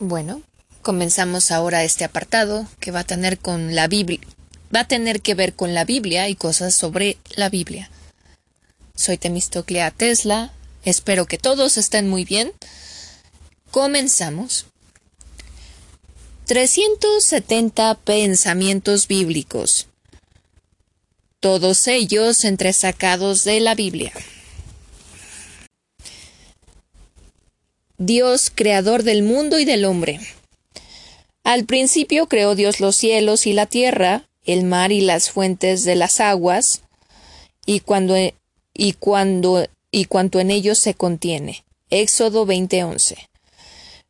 Bueno, comenzamos ahora este apartado que va a tener con la Biblia, va a tener que ver con la Biblia y cosas sobre la Biblia. Soy Temistoclea Tesla, espero que todos estén muy bien. Comenzamos. 370 pensamientos bíblicos. Todos ellos entresacados de la Biblia. Dios, creador del mundo y del hombre. Al principio creó Dios los cielos y la tierra, el mar y las fuentes de las aguas, y cuando y cuando y cuanto en ellos se contiene. Éxodo 20:11.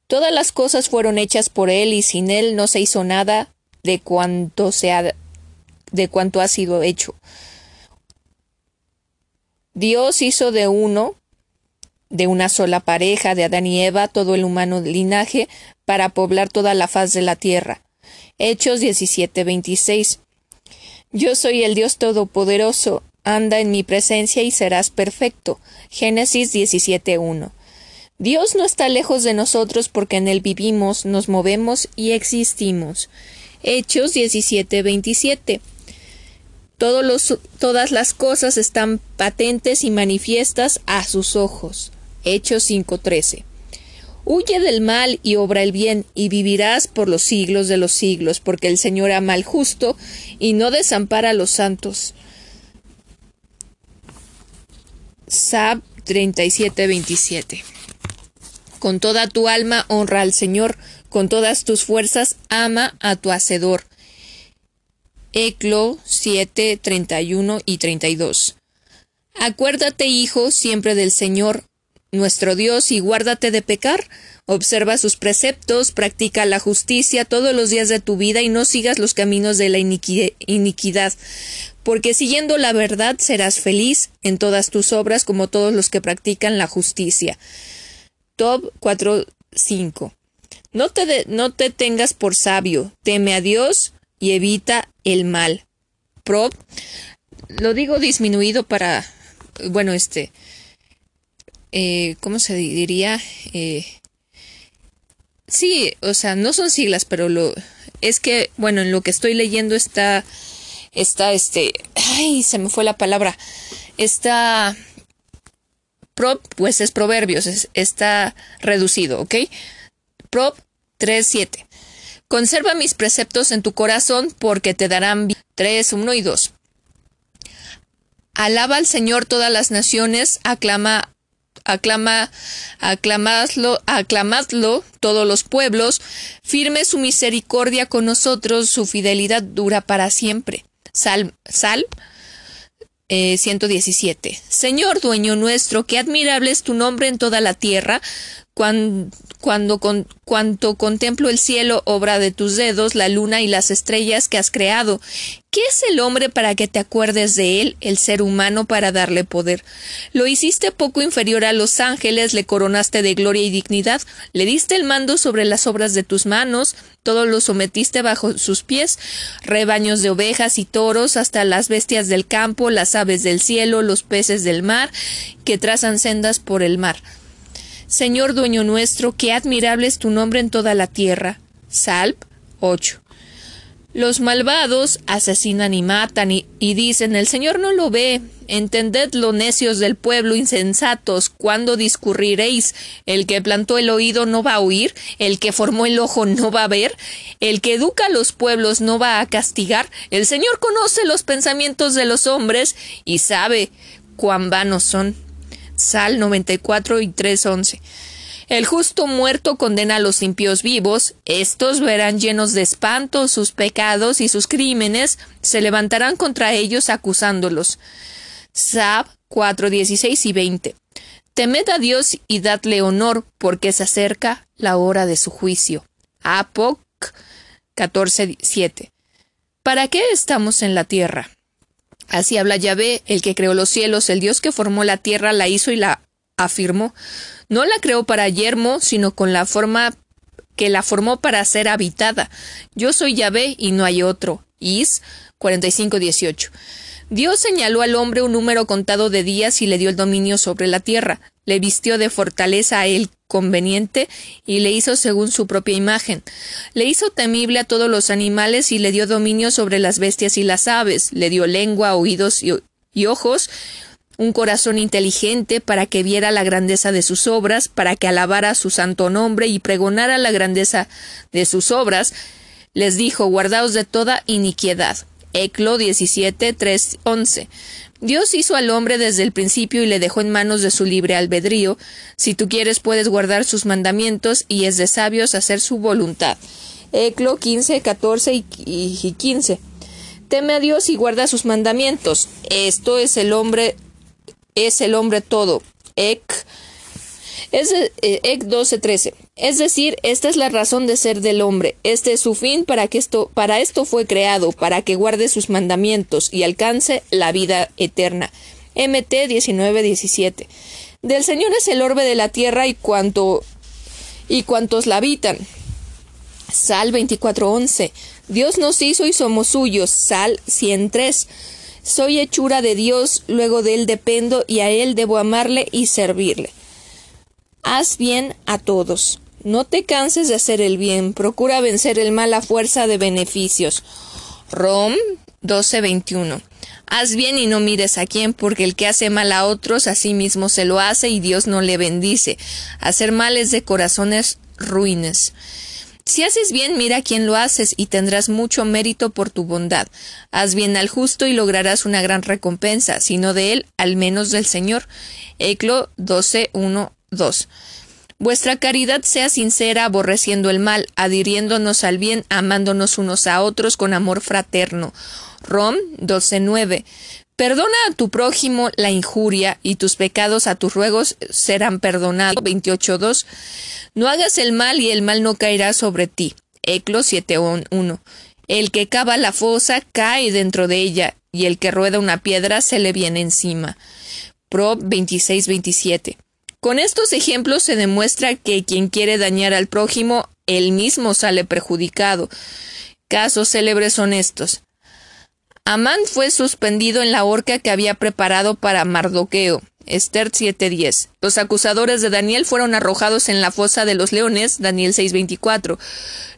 Todas las cosas fueron hechas por él y sin él no se hizo nada de cuanto se ha, de cuanto ha sido hecho. Dios hizo de uno de una sola pareja de Adán y Eva todo el humano linaje para poblar toda la faz de la tierra. Hechos 17:26. Yo soy el Dios Todopoderoso, anda en mi presencia y serás perfecto. Génesis 17:1. Dios no está lejos de nosotros porque en Él vivimos, nos movemos y existimos. Hechos 17:27. todas las cosas están patentes y manifiestas a sus ojos. Hechos 5:13. Huye del mal y obra el bien, y vivirás por los siglos de los siglos, porque el Señor ama al justo y no desampara a los santos. Sab 37:27. Con toda tu alma honra al Señor, con todas tus fuerzas ama a tu Hacedor. Eclo 7, 31 y 32. Acuérdate, hijo, siempre del Señor, nuestro Dios, y guárdate de pecar. Observa sus preceptos, practica la justicia todos los días de tu vida y no sigas los caminos de la iniquidad, porque siguiendo la verdad serás feliz en todas tus obras como todos los que practican la justicia. Top 4.5. No te, no te tengas por sabio, teme a Dios y evita el mal. Prop, lo digo disminuido para, bueno, este, eh, ¿cómo se diría? Eh, sí, o sea, no son siglas, pero lo es que, bueno, en lo que estoy leyendo está, está este, ay, se me fue la palabra, está, prop, pues es proverbios, está reducido, ¿ok? Prop 3.7. Conserva mis preceptos en tu corazón porque te darán 3, 1 y 2. Alaba al Señor todas las naciones, aclama aclama, aclamadlo, aclamadlo todos los pueblos, firme su misericordia con nosotros, su fidelidad dura para siempre. Sal, sal 117. Eh, Señor dueño nuestro, qué admirable es tu nombre en toda la tierra, cuando, cuando con, cuanto contemplo el cielo, obra de tus dedos, la luna y las estrellas que has creado. ¿Qué es el hombre para que te acuerdes de él, el ser humano para darle poder? Lo hiciste poco inferior a los ángeles, le coronaste de gloria y dignidad, le diste el mando sobre las obras de tus manos, todo lo sometiste bajo sus pies, rebaños de ovejas y toros, hasta las bestias del campo, las aves del cielo, los peces del mar, que trazan sendas por el mar. Señor dueño nuestro, qué admirable es tu nombre en toda la tierra. Salp 8. Los malvados asesinan y matan y, dicen el Señor no lo ve. Entended lo necios del pueblo insensatos, cuando discurriréis. El que plantó el oído no va a oír, el que formó el ojo no va a ver, el que educa a los pueblos no va a castigar. El Señor conoce los pensamientos de los hombres y sabe cuán vanos son. Sal 94 y 3.11. El justo muerto condena a los impíos vivos, estos verán llenos de espanto sus pecados y sus crímenes, se levantarán contra ellos acusándolos. Sab 4, 16 y 20. Temed a Dios y dadle honor, porque se acerca la hora de su juicio. Apoc 14, 7. ¿Para qué estamos en la tierra? Así habla Yahvé, el que creó los cielos, el Dios que formó la tierra, la hizo y la afirmó. No la creó para yermo, sino con la forma que la formó para ser habitada. Yo soy Yahvé y no hay otro. Is 45:18. Dios señaló al hombre un número contado de días y le dio el dominio sobre la tierra. Le vistió de fortaleza a él conveniente y le hizo según su propia imagen. Le hizo temible a todos los animales y le dio dominio sobre las bestias y las aves. Le dio lengua, oídos y, ojos, un corazón inteligente para que viera la grandeza de sus obras, para que alabara su santo nombre y pregonara la grandeza de sus obras. Les dijo, guardaos de toda iniquidad. Eclo 17, 3, 11. Dios hizo al hombre desde el principio y le dejó en manos de su libre albedrío. Si tú quieres puedes guardar sus mandamientos y es de sabios hacer su voluntad. Eclo 15, 14 y 15. Teme a Dios y guarda sus mandamientos. Esto es el hombre, es el hombre todo. Ec es eh, Ec 12:13. Es decir, esta es la razón de ser del hombre. Este es su fin para que esto para esto fue creado, para que guarde sus mandamientos y alcance la vida eterna. MT 19:17. Del Señor es el orbe de la tierra y cuanto y cuantos la habitan. Sal 24:11. Dios nos hizo y somos suyos. Sal 103. Soy hechura de Dios, luego de él dependo y a él debo amarle y servirle. Haz bien a todos. No te canses de hacer el bien, procura vencer el mal a fuerza de beneficios. Rom 12:21. Haz bien y no mires a quién, porque el que hace mal a otros a sí mismo se lo hace y Dios no le bendice. Hacer mal es de corazones ruines. Si haces bien, mira a quién lo haces y tendrás mucho mérito por tu bondad. Haz bien al justo y lograrás una gran recompensa, si no de él, al menos del Señor. Eclo 12:1 2. Vuestra caridad sea sincera, aborreciendo el mal, adhiriéndonos al bien, amándonos unos a otros con amor fraterno. Rom 12.9. Perdona a tu prójimo la injuria y tus pecados a tus ruegos serán perdonados. 28.2. No hagas el mal y el mal no caerá sobre ti. Eclo 7.1. El que cava la fosa cae dentro de ella y el que rueda una piedra se le viene encima. Prov 26.27. Con estos ejemplos se demuestra que quien quiere dañar al prójimo, él mismo sale perjudicado. Casos célebres son estos. Amán fue suspendido en la horca que había preparado para Mardoqueo. Esther 7:10. Los acusadores de Daniel fueron arrojados en la fosa de los leones, Daniel 6:24.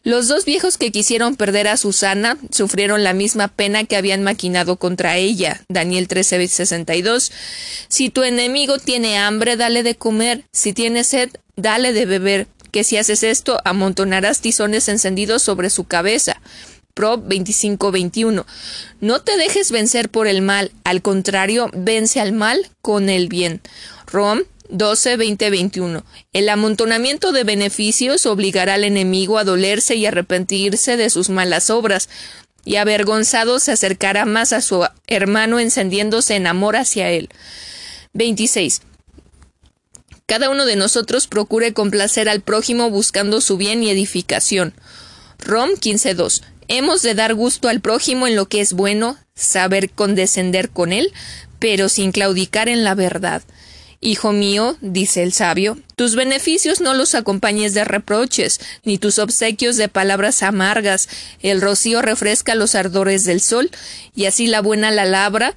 Los dos viejos que quisieron perder a Susana sufrieron la misma pena que habían maquinado contra ella, Daniel 13:62. Si tu enemigo tiene hambre, dale de comer, si tiene sed, dale de beber, que si haces esto, amontonarás tizones encendidos sobre su cabeza. Prov 25-21. No te dejes vencer por el mal, al contrario, vence al mal con el bien. Rom 12, 20, 21. El amontonamiento de beneficios obligará al enemigo a dolerse y arrepentirse de sus malas obras, y avergonzado se acercará más a su hermano encendiéndose en amor hacia él. 26. Cada uno de nosotros procure complacer al prójimo buscando su bien y edificación. Rom 15.2. Hemos de dar gusto al prójimo en lo que es bueno, saber condescender con él, pero sin claudicar en la verdad. Hijo mío, dice el sabio, tus beneficios no los acompañes de reproches, ni tus obsequios de palabras amargas. El rocío refresca los ardores del sol, y así la buena la labra,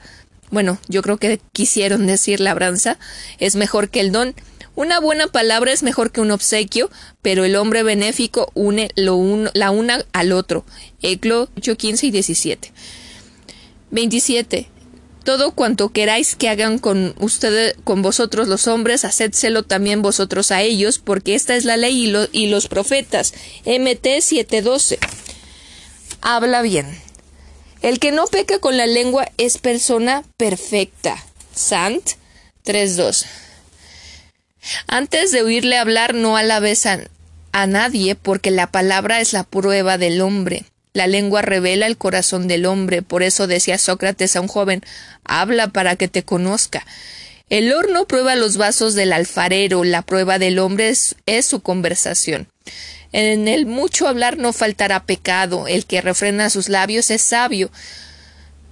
bueno, yo creo que quisieron decir labranza, es mejor que el don, una buena palabra es mejor que un obsequio, pero el hombre benéfico une lo uno, la una al otro. Eclo 8, 15 y 17. 27. Todo cuanto queráis que hagan con ustedes, con vosotros los hombres, hacédselo también vosotros a ellos, porque esta es la ley y, y los profetas. MT 7:12. Habla bien. El que no peca con la lengua es persona perfecta. Sant 3:2. Antes de oírle hablar, no alabes a, a nadie, porque la palabra es la prueba del hombre. La lengua revela el corazón del hombre, por eso decía Sócrates a un joven habla para que te conozca. El horno prueba los vasos del alfarero, la prueba del hombre es, su conversación. En el mucho hablar no faltará pecado, el que refrena sus labios es sabio.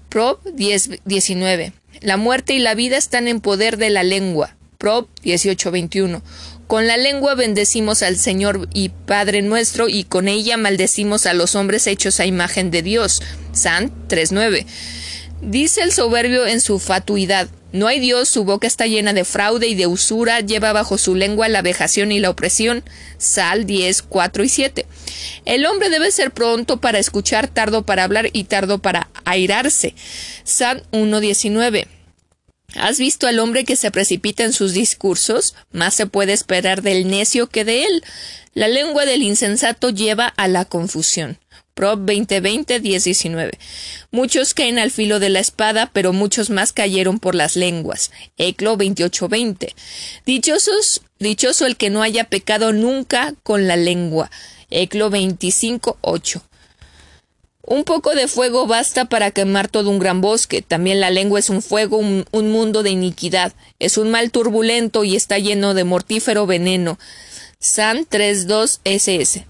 Prov 10, 19. La muerte y la vida están en poder de la lengua. Prov 18:21. Con la lengua bendecimos al Señor y Padre nuestro, y con ella maldecimos a los hombres hechos a imagen de Dios. San 3:9. Dice el soberbio en su fatuidad, no hay Dios, su boca está llena de fraude y de usura, lleva bajo su lengua la vejación y la opresión. Sal 10, 4 y 7. El hombre debe ser pronto para escuchar, tardo para hablar y tardo para airarse. Sal 1, 19. ¿Has visto al hombre que se precipita en sus discursos? Más se puede esperar del necio que de él. La lengua del insensato lleva a la confusión. Prop 2020 1019. Muchos caen al filo de la espada, pero muchos más cayeron por las lenguas. Eclo 2820. Dichosos, dichoso el que no haya pecado nunca con la lengua. Eclo 25.8. Un poco de fuego basta para quemar todo un gran bosque. También la lengua es un fuego, un, un mundo de iniquidad. Es un mal turbulento y está lleno de mortífero veneno. San 32 SS.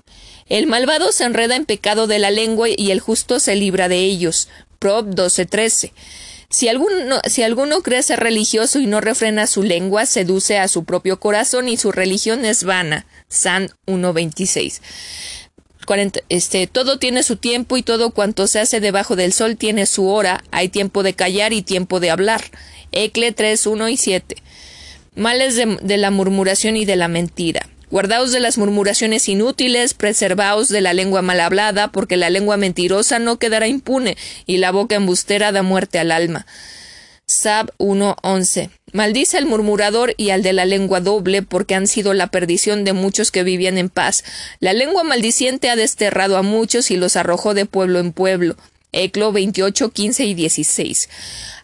El malvado se enreda en pecado de la lengua y el justo se libra de ellos. Prop 12:13. Si alguno, si alguno cree ser religioso y no refrena su lengua, seduce a su propio corazón y su religión es vana. San 1.26. Este, todo tiene su tiempo y todo cuanto se hace debajo del sol tiene su hora. Hay tiempo de callar y tiempo de hablar. Ecle 3, 1 y 7. Males de la murmuración y de la mentira. Guardaos de las murmuraciones inútiles, preservaos de la lengua mal hablada, porque la lengua mentirosa no quedará impune, y la boca embustera da muerte al alma. Sab 1.11. Maldice al murmurador y al de la lengua doble, porque han sido la perdición de muchos que vivían en paz. La lengua maldiciente ha desterrado a muchos y los arrojó de pueblo en pueblo. Eclo 28, 15 y 16.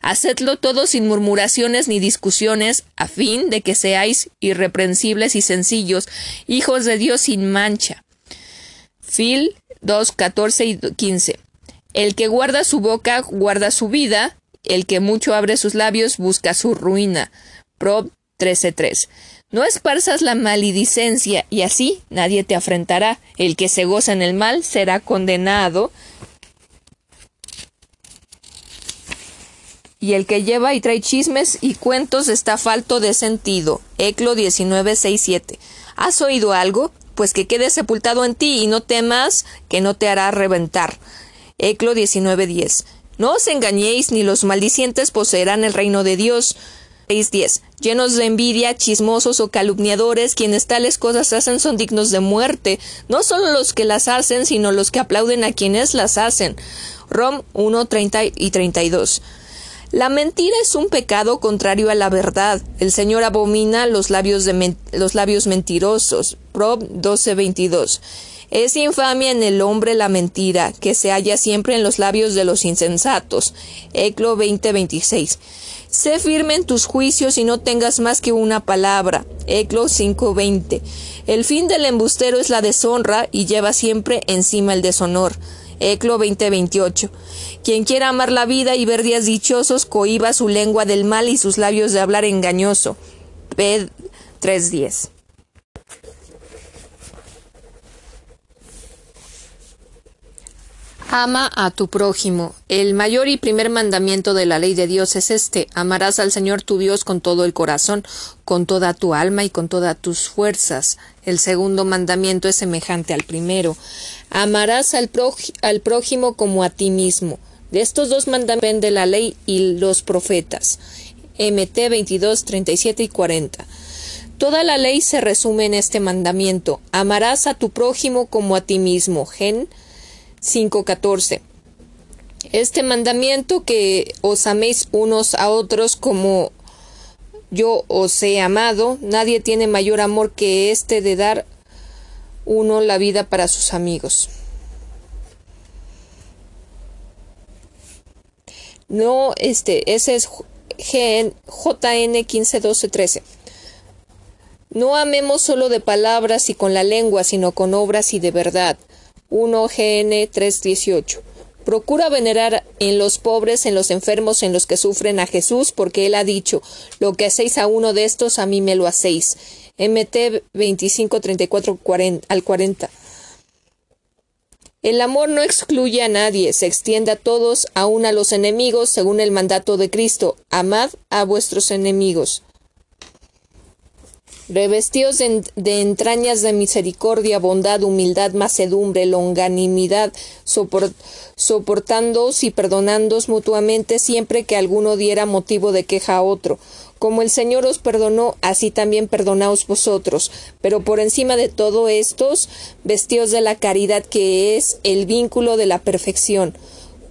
Hacedlo todo sin murmuraciones ni discusiones, a fin de que seáis irreprensibles y sencillos, hijos de Dios sin mancha. Fil 2, 14 y 15. El que guarda su boca guarda su vida, el que mucho abre sus labios busca su ruina. Prob 13.3. No esparzas la maledicencia, y así nadie te afrentará. El que se goza en el mal será condenado. y el que lleva y trae chismes y cuentos está falto de sentido. Eclo 1967. ¿Has oído algo? Pues que quede sepultado en ti y no temas que no te hará reventar. Eclo 1910. No os engañéis, ni los maldicientes poseerán el reino de Dios. 6.10. Llenos de envidia, chismosos o calumniadores, quienes tales cosas hacen son dignos de muerte, no solo los que las hacen, sino los que aplauden a quienes las hacen. Rom 1.30 y 32. La mentira es un pecado contrario a la verdad. El Señor abomina los labios, de los labios mentirosos. Prob 12:22. Es infamia en el hombre la mentira, que se halla siempre en los labios de los insensatos. Eclo 20:26. Sé firme en tus juicios y no tengas más que una palabra. Eclo 5:20. El fin del embustero es la deshonra y lleva siempre encima el deshonor. Eclo 20:28. Quien quiera amar la vida y ver días dichosos, cohiba su lengua del mal y sus labios de hablar engañoso. Ped 3:10. Ama a tu prójimo. El mayor y primer mandamiento de la ley de Dios es este. Amarás al Señor tu Dios con todo el corazón, con toda tu alma y con todas tus fuerzas. El segundo mandamiento es semejante al primero. Amarás al, prójimo como a ti mismo. De estos dos mandamientos de la ley y los profetas. MT 22, 37 y 40. Toda la ley se resume en este mandamiento. Amarás a tu prójimo como a ti mismo. Gen 5.14. Este mandamiento que os améis unos a otros como yo os he amado, nadie tiene mayor amor que este de dar uno la vida para sus amigos. No, este, ese es JN 15, 12, 13. No amemos solo de palabras y con la lengua, sino con obras y de verdad. 1 GN 318. Procura venerar en los pobres, en los enfermos, en los que sufren a Jesús, porque Él ha dicho, lo que hacéis a uno de estos, a mí me lo hacéis. MT 25, 34 al 40. El amor no excluye a nadie, se extiende a todos, aun a los enemigos, según el mandato de Cristo. Amad a vuestros enemigos. Revestidos de, entrañas de misericordia, bondad, humildad, macedumbre, longanimidad, soport, soportándoos y perdonándoos mutuamente siempre que alguno diera motivo de queja a otro. Como el Señor os perdonó, así también perdonaos vosotros. Pero por encima de todo estos, vestíos de la caridad que es el vínculo de la perfección.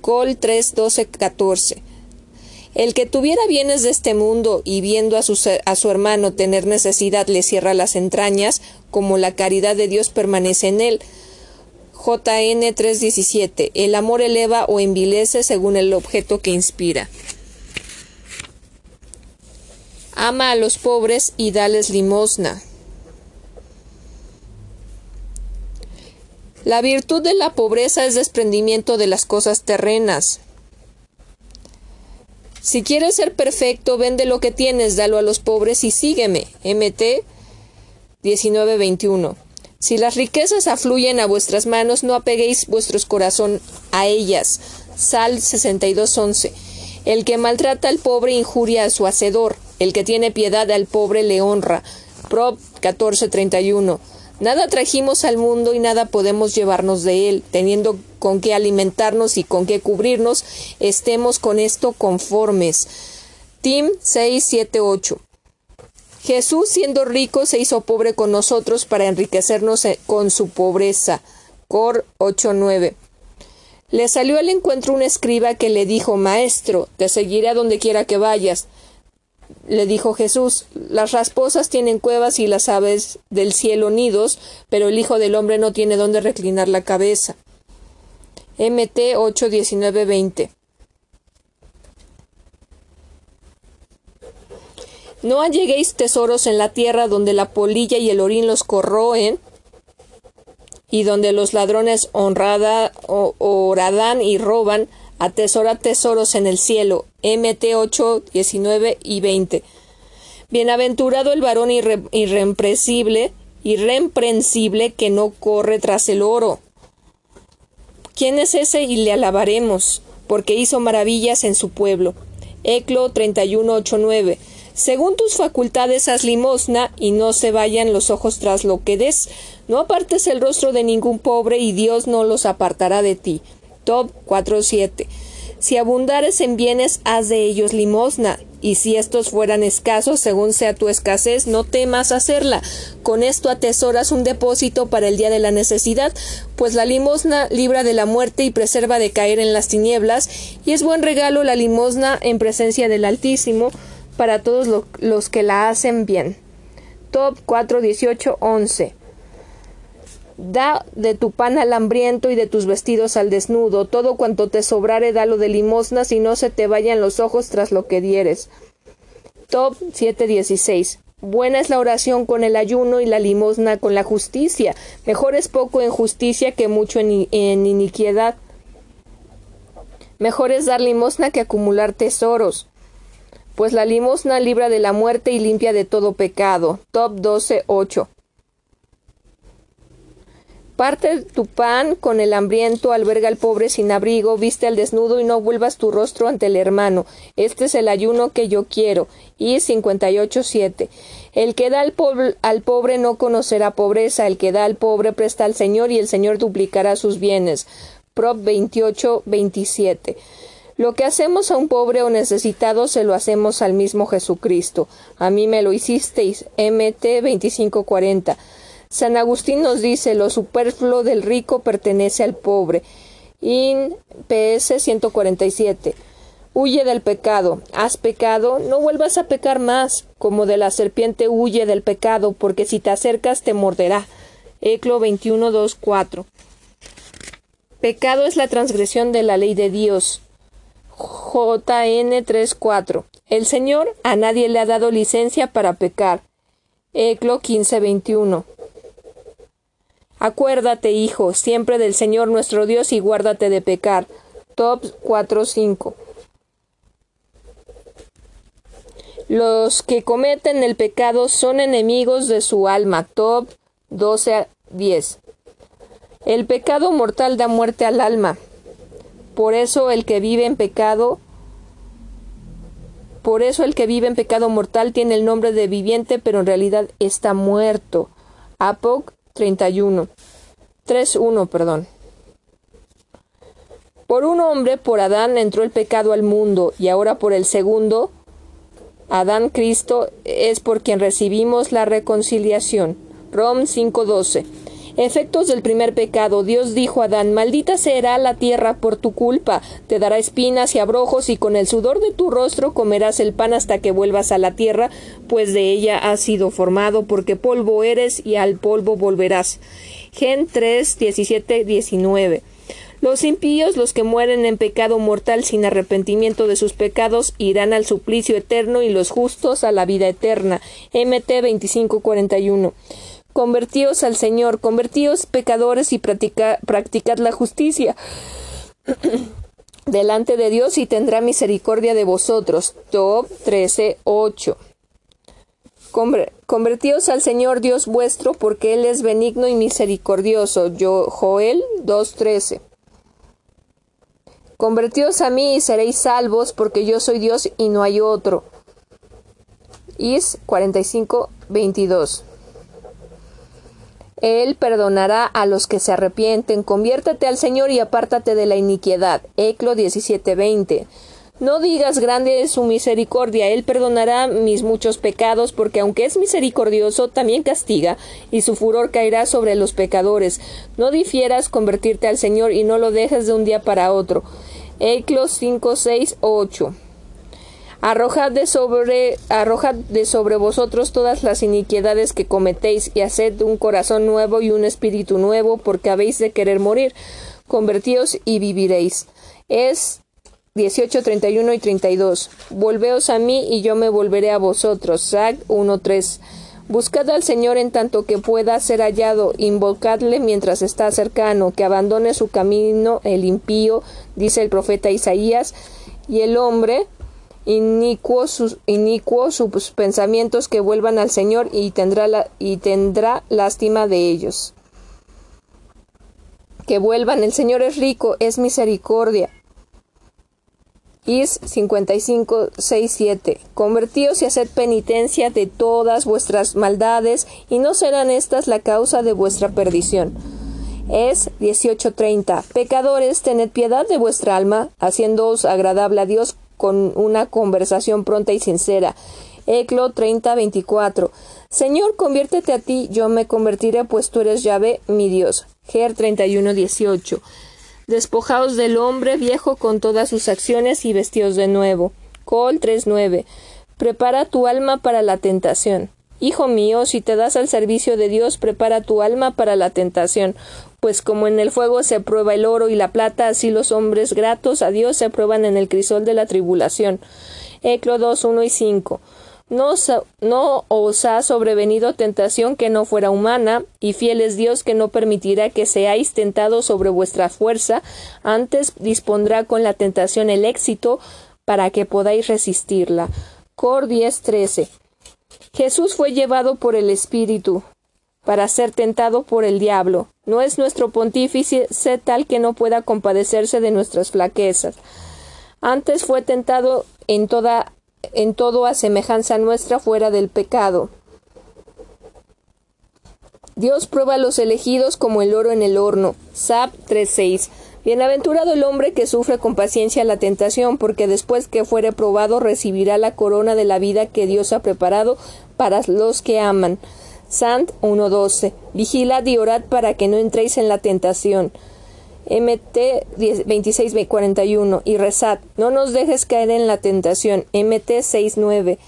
Col 3, 12, 14. El que tuviera bienes de este mundo y viendo a su, a su hermano tener necesidad le cierra las entrañas, como la caridad de Dios permanece en él. JN 3:17. El amor eleva o envilece según el objeto que inspira. Ama a los pobres y dales limosna. La virtud de la pobreza es desprendimiento de las cosas terrenas. Si quieres ser perfecto, vende lo que tienes, dalo a los pobres y sígueme. MT 1921. Si las riquezas afluyen a vuestras manos, no apeguéis vuestros corazón a ellas. Sal 62.11. El que maltrata al pobre injuria a su hacedor. El que tiene piedad al pobre le honra. Prop 14.31. Nada trajimos al mundo y nada podemos llevarnos de él, teniendo con qué alimentarnos y con qué cubrirnos, estemos con esto conformes. Tim 6, 7, 8. Jesús, siendo rico, se hizo pobre con nosotros para enriquecernos eh, con su pobreza. Cor 8, 9. Le salió al encuentro un escriba que le dijo Maestro, te seguiré a donde quiera que vayas. Le dijo Jesús, las rasposas tienen cuevas y las aves del cielo nidos, pero el Hijo del Hombre no tiene dónde reclinar la cabeza. MT 8, 19, 20. No alleguéis tesoros en la tierra donde la polilla y el orín los corroen, y donde los ladrones honrada, oradan y roban, atesora tesoros en el cielo. MT 8, 19 y 20. Bienaventurado el varón irreprensible, irreprensible que no corre tras el oro. ¿Quién es ese? Y le alabaremos, porque hizo maravillas en su pueblo. Eclo 31, 8, 9. Según tus facultades haz limosna y no se vayan los ojos tras lo que des. No apartes el rostro de ningún pobre y Dios no los apartará de ti. Top 4.7. Si abundares en bienes, haz de ellos limosna, y si estos fueran escasos, según sea tu escasez, no temas hacerla. Con esto atesoras un depósito para el día de la necesidad, pues la limosna libra de la muerte y preserva de caer en las tinieblas, y es buen regalo la limosna en presencia del Altísimo para todos los que la hacen bien. Top 4, 11. Da de tu pan al hambriento y de tus vestidos al desnudo, todo cuanto te sobrare dalo de limosnas y no se te vayan los ojos tras lo que dieres. Top 716. Buena es la oración con el ayuno y la limosna con la justicia. Mejor es poco en justicia que mucho en, en iniquidad. Mejor es dar limosna que acumular tesoros. Pues la limosna libra de la muerte y limpia de todo pecado. Top 12, 8. Parte tu pan con el hambriento, alberga al pobre sin abrigo, viste al desnudo y no vuelvas tu rostro ante el hermano. Este es el ayuno que yo quiero. Y 58.7. El que da al, pobre no conocerá pobreza, el que da al pobre presta al Señor y el Señor duplicará sus bienes. Prop 28.27. Lo que hacemos a un pobre o necesitado se lo hacemos al mismo Jesucristo. A mí me lo hicisteis. MT 2540. San Agustín nos dice lo superfluo del rico pertenece al pobre. In PS 147. Huye del pecado. ¿Has pecado? No vuelvas a pecar más. Como de la serpiente huye del pecado, porque si te acercas te morderá. Eclo 21.2.4. Pecado es la transgresión de la ley de Dios. JN 3.4. El Señor a nadie le ha dado licencia para pecar. Eclo 15.21. Acuérdate, hijo, siempre del Señor nuestro Dios y guárdate de pecar. Top 4.5. Los que cometen el pecado son enemigos de su alma. Top 12 10. El pecado mortal da muerte al alma. Por eso el que vive en pecado Por eso el que vive en pecado mortal tiene el nombre de viviente, pero en realidad está muerto. Apoc 31. 3.1, perdón. Por un hombre, por Adán, entró el pecado al mundo, y ahora por el segundo, Adán Cristo, es por quien recibimos la reconciliación. Rom 5.12. Efectos del primer pecado. Dios dijo a Adán, maldita será la tierra por tu culpa, te dará espinas y abrojos, y con el sudor de tu rostro comerás el pan hasta que vuelvas a la tierra, pues de ella has sido formado, porque polvo eres y al polvo volverás. Gen 3, 17, 19. Los impíos, los que mueren en pecado mortal sin arrepentimiento de sus pecados, irán al suplicio eterno y los justos a la vida eterna. MT 2541. Convertíos al Señor, convertíos pecadores y practicad la justicia delante de Dios y tendrá misericordia de vosotros. Job 13, 8. Convertíos al Señor Dios vuestro, porque Él es benigno y misericordioso. Yo, Joel 2.13. Convertíos a mí y seréis salvos, porque yo soy Dios y no hay otro. Is 45.22. Él perdonará a los que se arrepienten. Conviértete al Señor y apártate de la iniquidad. Eclo 17:20. No digas grande es su misericordia, Él perdonará mis muchos pecados, porque aunque es misericordioso, también castiga, y su furor caerá sobre los pecadores. No difieras convertirte al Señor y no lo dejes de un día para otro. Eclos 5, 6, 8. Arrojad de sobre, arrojad de sobre vosotros todas las iniquidades que cometéis y haced un corazón nuevo y un espíritu nuevo, porque habéis de querer morir. Convertíos y viviréis. Es 18, 31 y 32. Volveos a mí y yo me volveré a vosotros. Sag 1, 3. Buscad al Señor en tanto que pueda ser hallado, invocadle mientras está cercano, que abandone su camino el impío, dice el profeta Isaías, y el hombre inicuos sus, sus pensamientos que vuelvan al Señor y tendrá, la, y tendrá lástima de ellos. Que vuelvan, el Señor es rico, es misericordia. Is 55, 6, 7. Convertíos y haced penitencia de todas vuestras maldades, y no serán estas la causa de vuestra perdición. Es 18:30. Pecadores, tened piedad de vuestra alma, haciéndoos agradable a Dios con una conversación pronta y sincera. Eclo 30:24. Señor, conviértete a ti, yo me convertiré, pues tú eres Yahvé, mi Dios. Ger 31:18. Despojaos del hombre viejo con todas sus acciones y vestidos de nuevo. Col 3:9. Prepara tu alma para la tentación. Hijo mío, si te das al servicio de Dios, prepara tu alma para la tentación, pues como en el fuego se prueba el oro y la plata, así los hombres gratos a Dios se prueban en el crisol de la tribulación. Eclo 2, 1 y 5. No, no, os ha sobrevenido tentación que no fuera humana, y fiel es Dios que no permitirá que seáis tentados sobre vuestra fuerza, antes dispondrá con la tentación el éxito para que podáis resistirla. Cor 10:13. Jesús fue llevado por el Espíritu para ser tentado por el diablo. No es nuestro pontífice tal que no pueda compadecerse de nuestras flaquezas. Antes fue tentado en toda en todo a semejanza nuestra fuera del pecado. Dios prueba a los elegidos como el oro en el horno. Sab 3.6. Bienaventurado el hombre que sufre con paciencia la tentación, porque después que fuere probado recibirá la corona de la vida que Dios ha preparado para los que aman. Sant 1.12. Vigilad y orad para que no entréis en la tentación. MT 2641 y rezad, no nos dejes caer en la tentación. MT 69.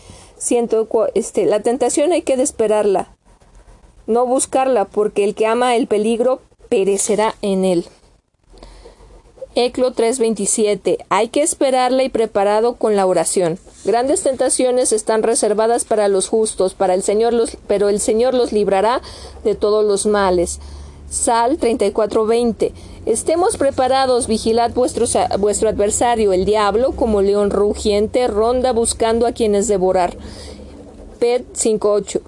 este, la tentación hay que desesperarla, no buscarla, porque el que ama el peligro perecerá en él. Eclo 3:27. Hay que esperarla y preparado con la oración. Grandes tentaciones están reservadas para los justos, para el Señor los, pero el Señor los librará de todos los males. Sal 34:20. Estemos preparados, vigilad vuestro, vuestro adversario, el diablo, como león rugiente, ronda buscando a quienes devorar. Pet 5:8.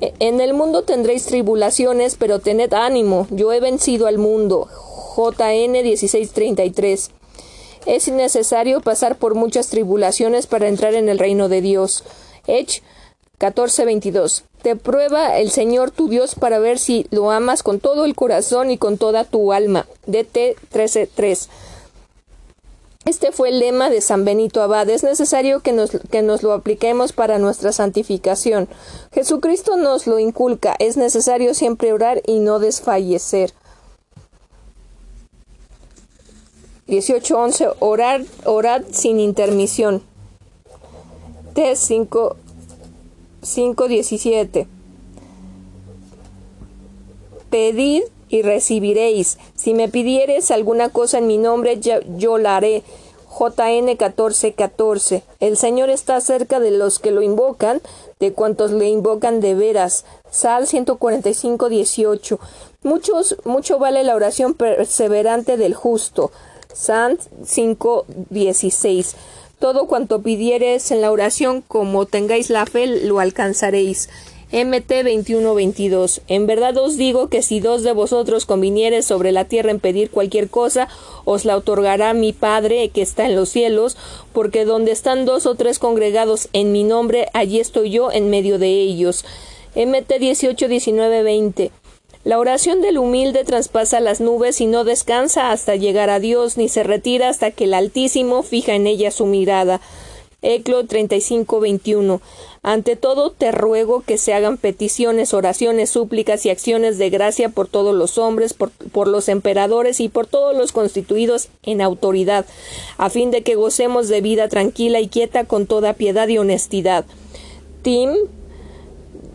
E, en el mundo tendréis tribulaciones, pero tened ánimo, yo he vencido al mundo. JN 16:33. Es necesario pasar por muchas tribulaciones para entrar en el reino de Dios. Hech 14:22. Te prueba el Señor tu Dios para ver si lo amas con todo el corazón y con toda tu alma. DT 13:3. Este fue el lema de San Benito Abad. Es necesario que nos, que nos, lo apliquemos para nuestra santificación. Jesucristo nos lo inculca. Es necesario siempre orar y no desfallecer. 18.11. Orar, orad sin intermisión. T 5, 5.17. Pedid y recibiréis. Si me pidieres alguna cosa en mi nombre, yo, la haré. JN 14:14. 14. El Señor está cerca de los que lo invocan, de cuantos le invocan de veras. Sal 145:18. Muchos, mucho vale la oración perseverante del justo. San 5:16. Todo cuanto pidieres en la oración, como tengáis la fe, lo alcanzaréis. MT 21-22. En verdad os digo que si dos de vosotros convinieres sobre la tierra en pedir cualquier cosa, os la otorgará mi Padre que está en los cielos, porque donde están dos o tres congregados en mi nombre, allí estoy yo en medio de ellos. MT 18, 19, 20. La oración del humilde traspasa las nubes y no descansa hasta llegar a Dios, ni se retira hasta que el Altísimo fija en ella su mirada. Eclo 35-21. Ante todo te ruego que se hagan peticiones, oraciones, súplicas y acciones de gracia por todos los hombres, por, los emperadores y por todos los constituidos en autoridad, a fin de que gocemos de vida tranquila y quieta con toda piedad y honestidad. Tim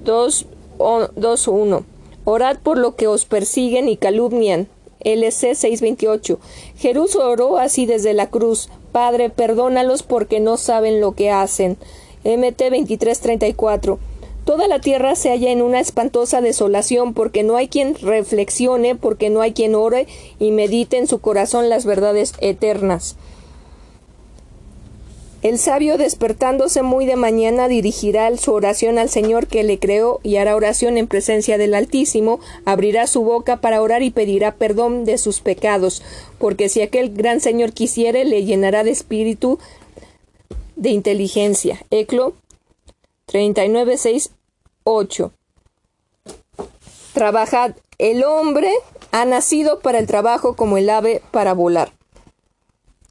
2.1. Orad por lo que os persiguen y calumnian. LC 628. Jerús oró así desde la cruz. Padre, perdónalos porque no saben lo que hacen. MT 2334. Toda la tierra se halla en una espantosa desolación porque no hay quien reflexione, porque no hay quien ore y medite en su corazón las verdades eternas. El sabio despertándose muy de mañana dirigirá su oración al Señor que le creó y hará oración en presencia del Altísimo, abrirá su boca para orar y pedirá perdón de sus pecados, porque si aquel gran Señor quisiere, le llenará de espíritu de inteligencia. Eclo 39, 6, 8. Trabajad. El hombre ha nacido para el trabajo como el ave para volar.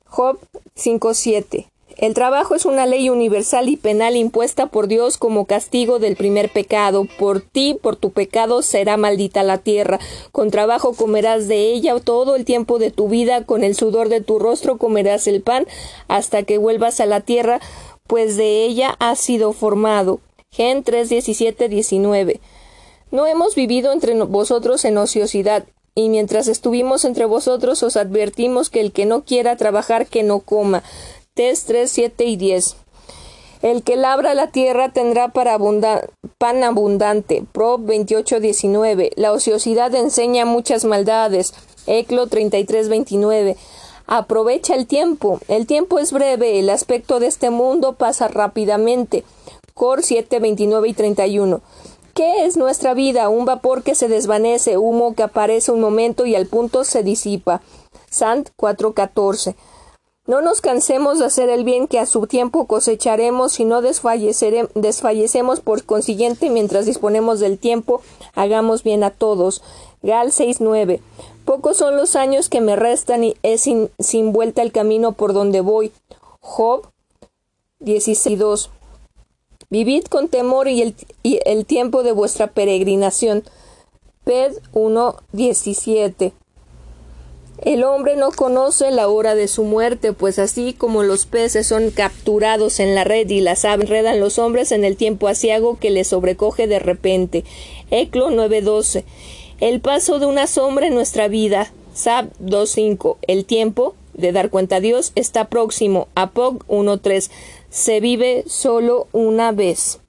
Job 5.7 el trabajo es una ley universal y penal impuesta por Dios como castigo del primer pecado. Por ti, por tu pecado, será maldita la tierra. Con trabajo comerás de ella todo el tiempo de tu vida, con el sudor de tu rostro comerás el pan hasta que vuelvas a la tierra, pues de ella has sido formado. Gen 3, 17, 19. No hemos vivido entre vosotros en ociosidad, y mientras estuvimos entre vosotros os advertimos que el que no quiera trabajar que no coma. 3, 7 y 10. El que labra la tierra tendrá para pan abundante. Prov 28, 19. La ociosidad enseña muchas maldades. Eclo 33, 29. Aprovecha el tiempo. El tiempo es breve. El aspecto de este mundo pasa rápidamente. Cor 7, 29 y 31. ¿Qué es nuestra vida? Un vapor que se desvanece, humo que aparece un momento y al punto se disipa. Sant 4.14. No nos cansemos de hacer el bien que a su tiempo cosecharemos y no desfallecemos por consiguiente mientras disponemos del tiempo, hagamos bien a todos. Gal 6.9. Pocos son los años que me restan y es sin, vuelta el camino por donde voy. Job 16.2. Vivid con temor y el, y el tiempo de vuestra peregrinación. Ped 1.17. El hombre no conoce la hora de su muerte, pues así como los peces son capturados en la red y las enredan los hombres en el tiempo asiago que les sobrecoge de repente. Eclo 9:12. El paso de una sombra en nuestra vida. Sab 2:5. El tiempo de dar cuenta a Dios está próximo. Apog 1:3. Se vive solo una vez.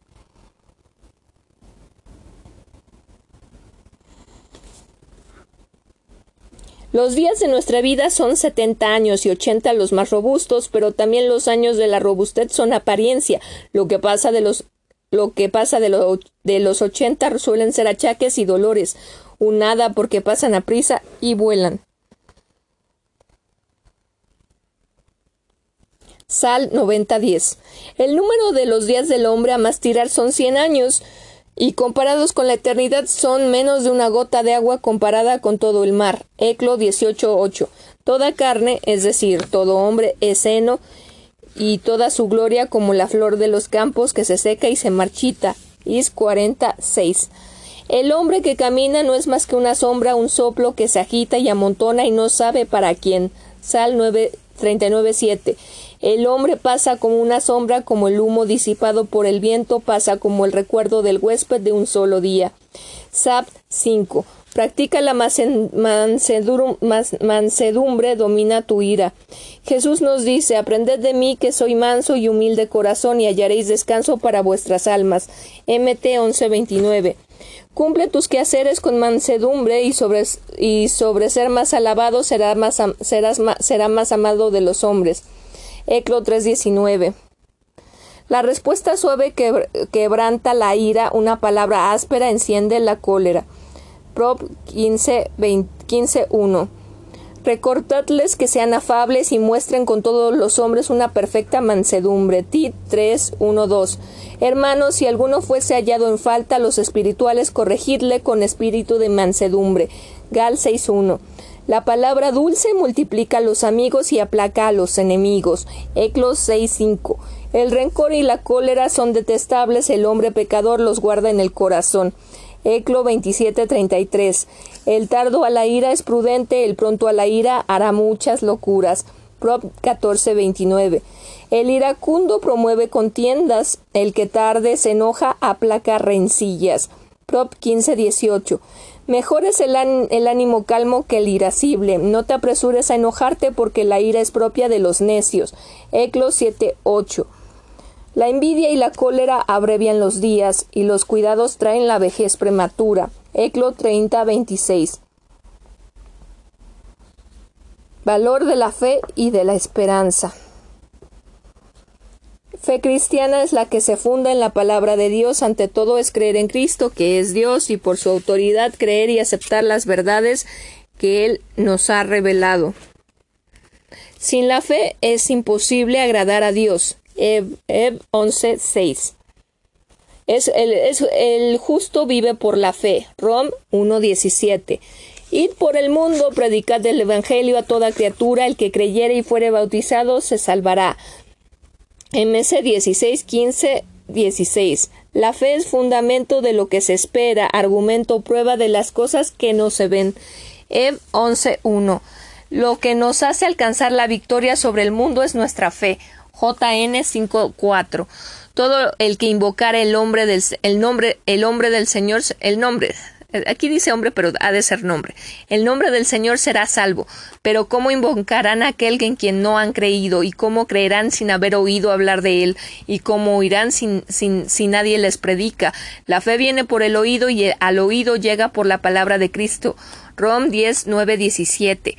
Los días de nuestra vida son setenta años y ochenta los más robustos, pero también los años de la robustez son apariencia. Lo que pasa de los lo que pasa de, de los ochenta suelen ser achaques y dolores, un nada porque pasan a prisa y vuelan. Sal 90.10. El número de los días del hombre a mastirar son 100 años, y comparados con la eternidad son menos de una gota de agua comparada con todo el mar. Eclo 18.8. Toda carne, es decir, todo hombre, es seno, y toda su gloria como la flor de los campos que se seca y se marchita. Is 46. El hombre que camina no es más que una sombra, un soplo que se agita y amontona y no sabe para quién. Sal 39.7. El hombre pasa como una sombra, como el humo disipado por el viento, pasa como el recuerdo del huésped de un solo día. Sab 5. Practica la mansedumbre, domina tu ira. Jesús nos dice, aprended de mí que soy manso y humilde corazón y hallaréis descanso para vuestras almas. MT 1129. Cumple tus quehaceres con mansedumbre y sobre, y sobre ser más alabado será más, serás será más amado de los hombres. Eclo 319. La respuesta suave quebranta la ira, una palabra áspera enciende la cólera. Prop 15.1. Recortadles que sean afables y muestren con todos los hombres una perfecta mansedumbre. Tit 3.1.2. Hermanos, si alguno fuese hallado en falta, los espirituales corregidle con espíritu de mansedumbre. Gal 6.1. La palabra dulce multiplica a los amigos y aplaca a los enemigos. Eclos 6.5. El rencor y la cólera son detestables, el hombre pecador los guarda en el corazón. Eclo 27:33. El tardo a la ira es prudente, el pronto a la ira hará muchas locuras. Prop 14:29. El iracundo promueve contiendas, el que tarde se enoja aplaca rencillas. Prop 15:18. Mejor es el, ánimo calmo que el irascible. No te apresures a enojarte porque la ira es propia de los necios. Eclo 7:8. La envidia y la cólera abrevian los días y los cuidados traen la vejez prematura. Eclo 30:26. Valor de la fe y de la esperanza. Fe cristiana es la que se funda en la palabra de Dios. Ante todo es creer en Cristo, que es Dios, y por su autoridad creer y aceptar las verdades que Él nos ha revelado. Sin la fe es imposible agradar a Dios. Eb, 11.6. Es el, es el justo vive por la fe. Rom 1.17. Id por el mundo, predicad el Evangelio a toda criatura, el que creyere y fuere bautizado se salvará. MS 16, 15, 16. La fe es fundamento de lo que se espera, argumento, prueba de las cosas que no se ven. Ev 11.1. Lo que nos hace alcanzar la victoria sobre el mundo es nuestra fe. JN 5.4. Todo el que invocara el nombre del el nombre el hombre del Señor el nombre Aquí dice hombre, pero ha de ser nombre. El nombre del Señor será salvo. Pero ¿cómo invocarán a aquel en quien no han creído? ¿Y cómo creerán sin haber oído hablar de él? ¿Y cómo oirán sin, sin, si nadie les predica? La fe viene por el oído y al oído llega por la palabra de Cristo. Rom 10, 9, 17.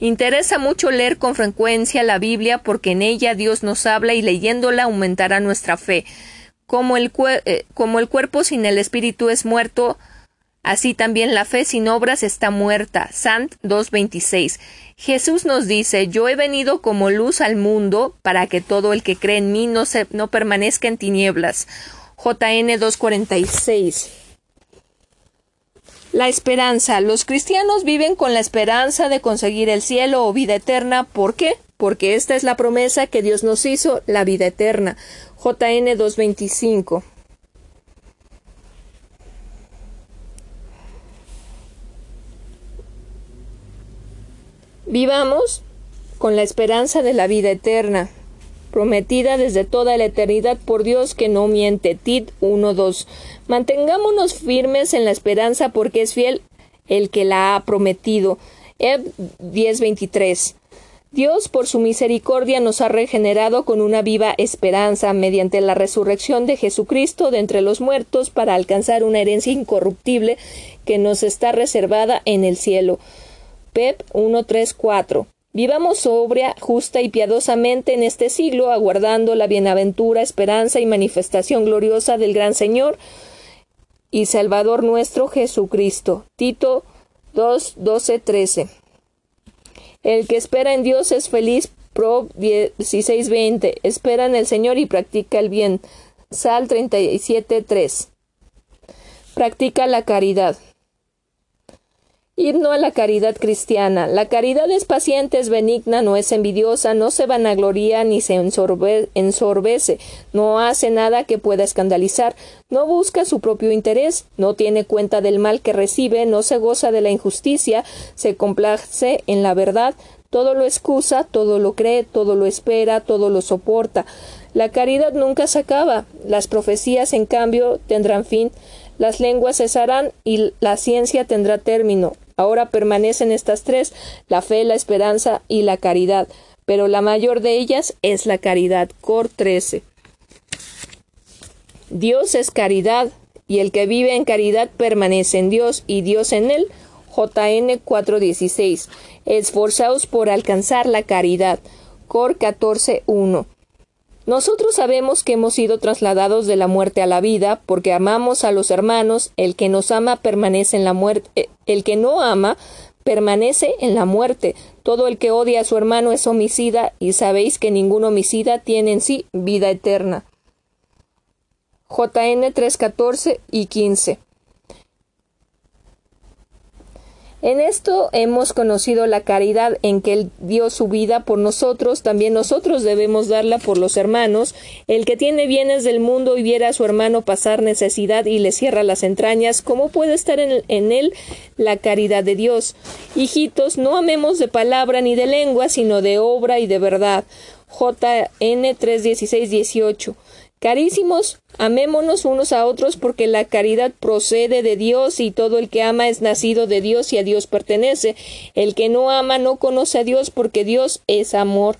Interesa mucho leer con frecuencia la Biblia porque en ella Dios nos habla y leyéndola aumentará nuestra fe. Como el, eh, como el cuerpo sin el espíritu es muerto, así también la fe sin obras está muerta. Sant 2.26. Jesús nos dice, yo he venido como luz al mundo para que todo el que cree en mí no, se, no permanezca en tinieblas. JN 2.46. La esperanza. Los cristianos viven con la esperanza de conseguir el cielo o vida eterna. ¿Por qué? Porque esta es la promesa que Dios nos hizo, la vida eterna. JN 225. Vivamos con la esperanza de la vida eterna prometida desde toda la eternidad por Dios que no miente. Tit 1.2. Mantengámonos firmes en la esperanza porque es fiel el que la ha prometido. Eb 10.23. Dios, por su misericordia, nos ha regenerado con una viva esperanza mediante la resurrección de Jesucristo de entre los muertos para alcanzar una herencia incorruptible que nos está reservada en el cielo. Pep 1.3.4. Vivamos sobria, justa y piadosamente en este siglo, aguardando la bienaventura, esperanza y manifestación gloriosa del gran Señor y Salvador nuestro Jesucristo. Tito 2, 12, 13. El que espera en Dios es feliz Prov 16:20. Espera en el Señor y practica el bien. Sal 37:3. Practica la caridad. Himno a la caridad cristiana. La caridad es paciente, es benigna, no es envidiosa, no se vanagloria ni se ensorbece, no hace nada que pueda escandalizar, no busca su propio interés, no tiene cuenta del mal que recibe, no se goza de la injusticia, se complace en la verdad, todo lo excusa, todo lo cree, todo lo espera, todo lo soporta. La caridad nunca se acaba, las profecías, en cambio, tendrán fin, las lenguas cesarán y la ciencia tendrá término. Ahora permanecen estas tres, la fe, la esperanza y la caridad, pero la mayor de ellas es la caridad. Cor 13. Dios es caridad, y el que vive en caridad permanece en Dios y Dios en él. JN 4:16. Esforzaos por alcanzar la caridad. Cor 14:1. Nosotros sabemos que hemos sido trasladados de la muerte a la vida porque amamos a los hermanos, el que nos ama permanece en la muerte, eh, el que no ama permanece en la muerte. Todo el que odia a su hermano es homicida y sabéis que ningún homicida tiene en sí vida eterna. JN 3.14 y 15. En esto hemos conocido la caridad en que Él dio su vida por nosotros, también nosotros debemos darla por los hermanos. El que tiene bienes del mundo y viera a su hermano pasar necesidad y le cierra las entrañas, ¿cómo puede estar en, él la caridad de Dios? Hijitos, no amemos de palabra ni de lengua, sino de obra y de verdad. JN 316 18. Carísimos, amémonos unos a otros porque la caridad procede de Dios y todo el que ama es nacido de Dios y a Dios pertenece. El que no ama no conoce a Dios porque Dios es amor.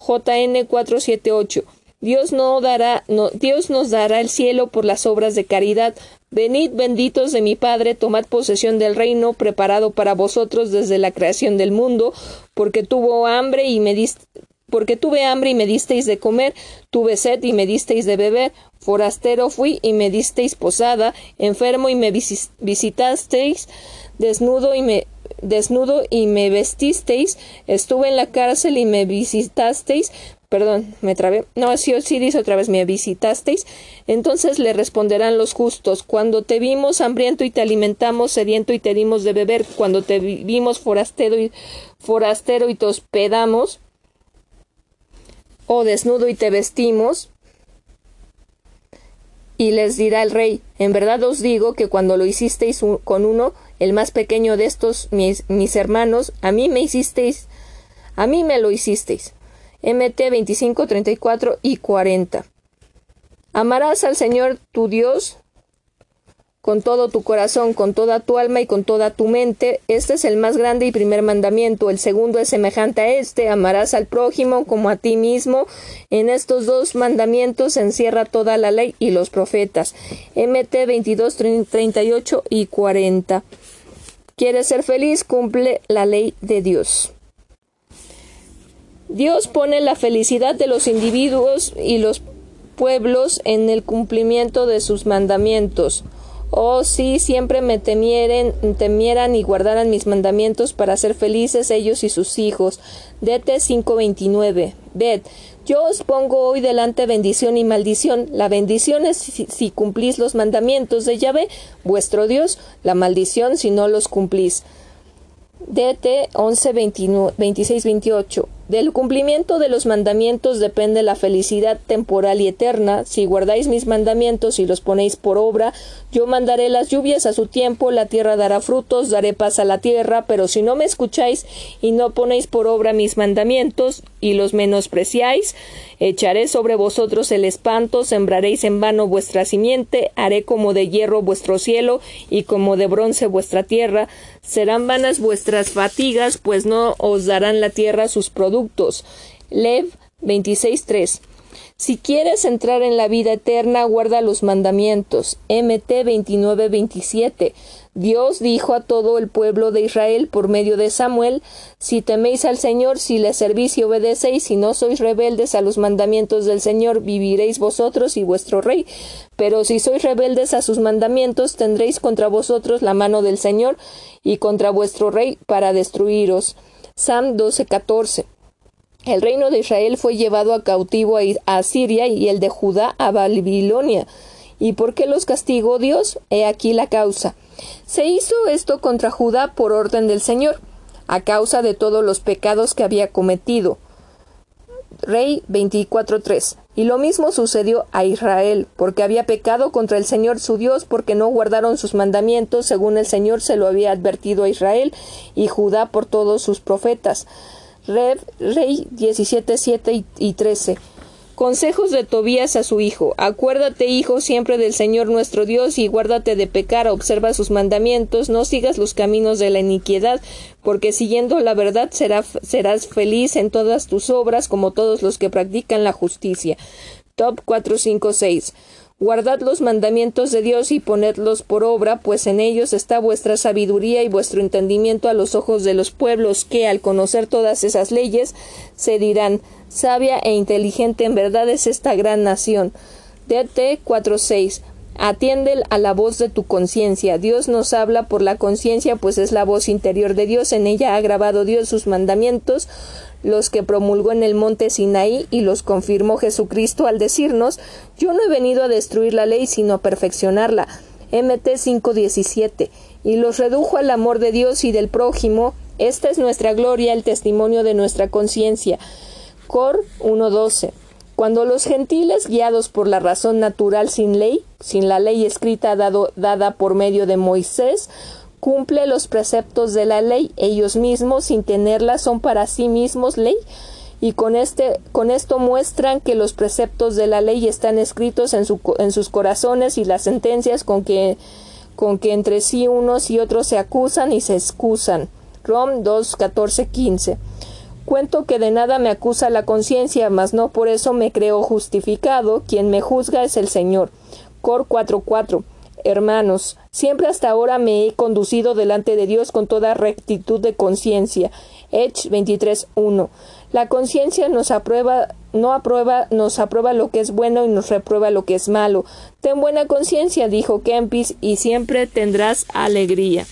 JN 478. Dios no dará, no, Dios nos dará el cielo por las obras de caridad. Venid benditos de mi Padre, tomad posesión del reino preparado para vosotros desde la creación del mundo, porque tuvo hambre y me diste porque tuve hambre y me disteis de comer, tuve sed y me disteis de beber, forastero fui y me disteis posada, enfermo y me visitasteis, desnudo y me desnudo y me vestisteis, estuve en la cárcel y me visitasteis, perdón, me trabé, no, sí, sí dice otra vez, me visitasteis, entonces le responderán los justos, cuando te vimos hambriento y te alimentamos, sediento y te dimos de beber, cuando te vimos forastero y forastero y te hospedamos, o desnudo y te vestimos. Y les dirá el rey, en verdad os digo que cuando lo hicisteis con uno, el más pequeño de estos mis, mis hermanos, a mí me hicisteis, a mí me lo hicisteis. MT 25, 34 y 40. Amarás al Señor tu Dios con todo tu corazón, con toda tu alma y con toda tu mente. Este es el más grande y primer mandamiento. El segundo es semejante a este, amarás al prójimo como a ti mismo. En estos dos mandamientos se encierra toda la ley y los profetas. MT 22, 38 y 40. ¿Quieres ser feliz? Cumple la ley de Dios. Dios pone la felicidad de los individuos y los pueblos en el cumplimiento de sus mandamientos. Oh, si siempre me temieran y guardaran mis mandamientos para ser felices ellos y sus hijos. DT 529. Ved, yo os pongo hoy delante bendición y maldición. La bendición es si, cumplís los mandamientos de Yahvé, vuestro Dios, la maldición si no los cumplís. DT 11 26 28 del cumplimiento de los mandamientos depende la felicidad temporal y eterna. Si guardáis mis mandamientos y los ponéis por obra, yo mandaré las lluvias a su tiempo, la tierra dará frutos, daré paz a la tierra, pero si no me escucháis y no ponéis por obra mis mandamientos y los menospreciáis, echaré sobre vosotros el espanto, sembraréis en vano vuestra simiente, haré como de hierro vuestro cielo y como de bronce vuestra tierra. Serán vanas vuestras fatigas, pues no os darán la tierra sus productos Lev 26.3. Si quieres entrar en la vida eterna, guarda los mandamientos. MT 29.27. Dios dijo a todo el pueblo de Israel por medio de Samuel, si teméis al Señor, si le servís y obedecéis, si no sois rebeldes a los mandamientos del Señor, viviréis vosotros y vuestro rey. Pero si sois rebeldes a sus mandamientos, tendréis contra vosotros la mano del Señor y contra vuestro rey para destruiros. Sam 12:14. El reino de Israel fue llevado a cautivo a Siria y el de Judá a Babilonia. ¿Y por qué los castigó Dios? He aquí la causa. Se hizo esto contra Judá por orden del Señor, a causa de todos los pecados que había cometido. Rey 24.3. Y lo mismo sucedió a Israel, porque había pecado contra el Señor su Dios, porque no guardaron sus mandamientos, según el Señor se lo había advertido a Israel y Judá por todos sus profetas. Rev, Rey 17.7 y 13. Consejos de Tobías a su hijo. Acuérdate, hijo, siempre del Señor nuestro Dios, y guárdate de pecar, observa sus mandamientos, no sigas los caminos de la iniquidad, porque siguiendo la verdad serás feliz en todas tus obras, como todos los que practican la justicia. Top 456. Guardad los mandamientos de Dios y ponedlos por obra, pues en ellos está vuestra sabiduría y vuestro entendimiento a los ojos de los pueblos, que al conocer todas esas leyes se dirán sabia e inteligente en verdad es esta gran nación. DT 46. Atiende a la voz de tu conciencia. Dios nos habla por la conciencia, pues es la voz interior de Dios. En ella ha grabado Dios sus mandamientos, los que promulgó en el monte Sinaí y los confirmó Jesucristo al decirnos Yo no he venido a destruir la ley, sino a perfeccionarla. MT 517. Y los redujo al amor de Dios y del prójimo. Esta es nuestra gloria, el testimonio de nuestra conciencia. Cor 1.12. Cuando los gentiles, guiados por la razón natural sin ley, sin la ley escrita dada por medio de Moisés, cumple los preceptos de la ley, ellos mismos, sin tenerla, son para sí mismos ley, y con, este, con esto muestran que los preceptos de la ley están escritos en sus corazones y las sentencias con que, con que entre sí unos y otros se acusan y se excusan. Rom 2, 14, 15. Cuento que de nada me acusa la conciencia, mas no por eso me creo justificado. Quien me juzga es el Señor. Cor 4.4. Hermanos, siempre hasta ahora me he conducido delante de Dios con toda rectitud de conciencia. Edge 23.1. La conciencia nos aprueba, no aprueba, nos aprueba lo que es bueno y nos reprueba lo que es malo. Ten buena conciencia, dijo Kempis, y siempre tendrás alegría.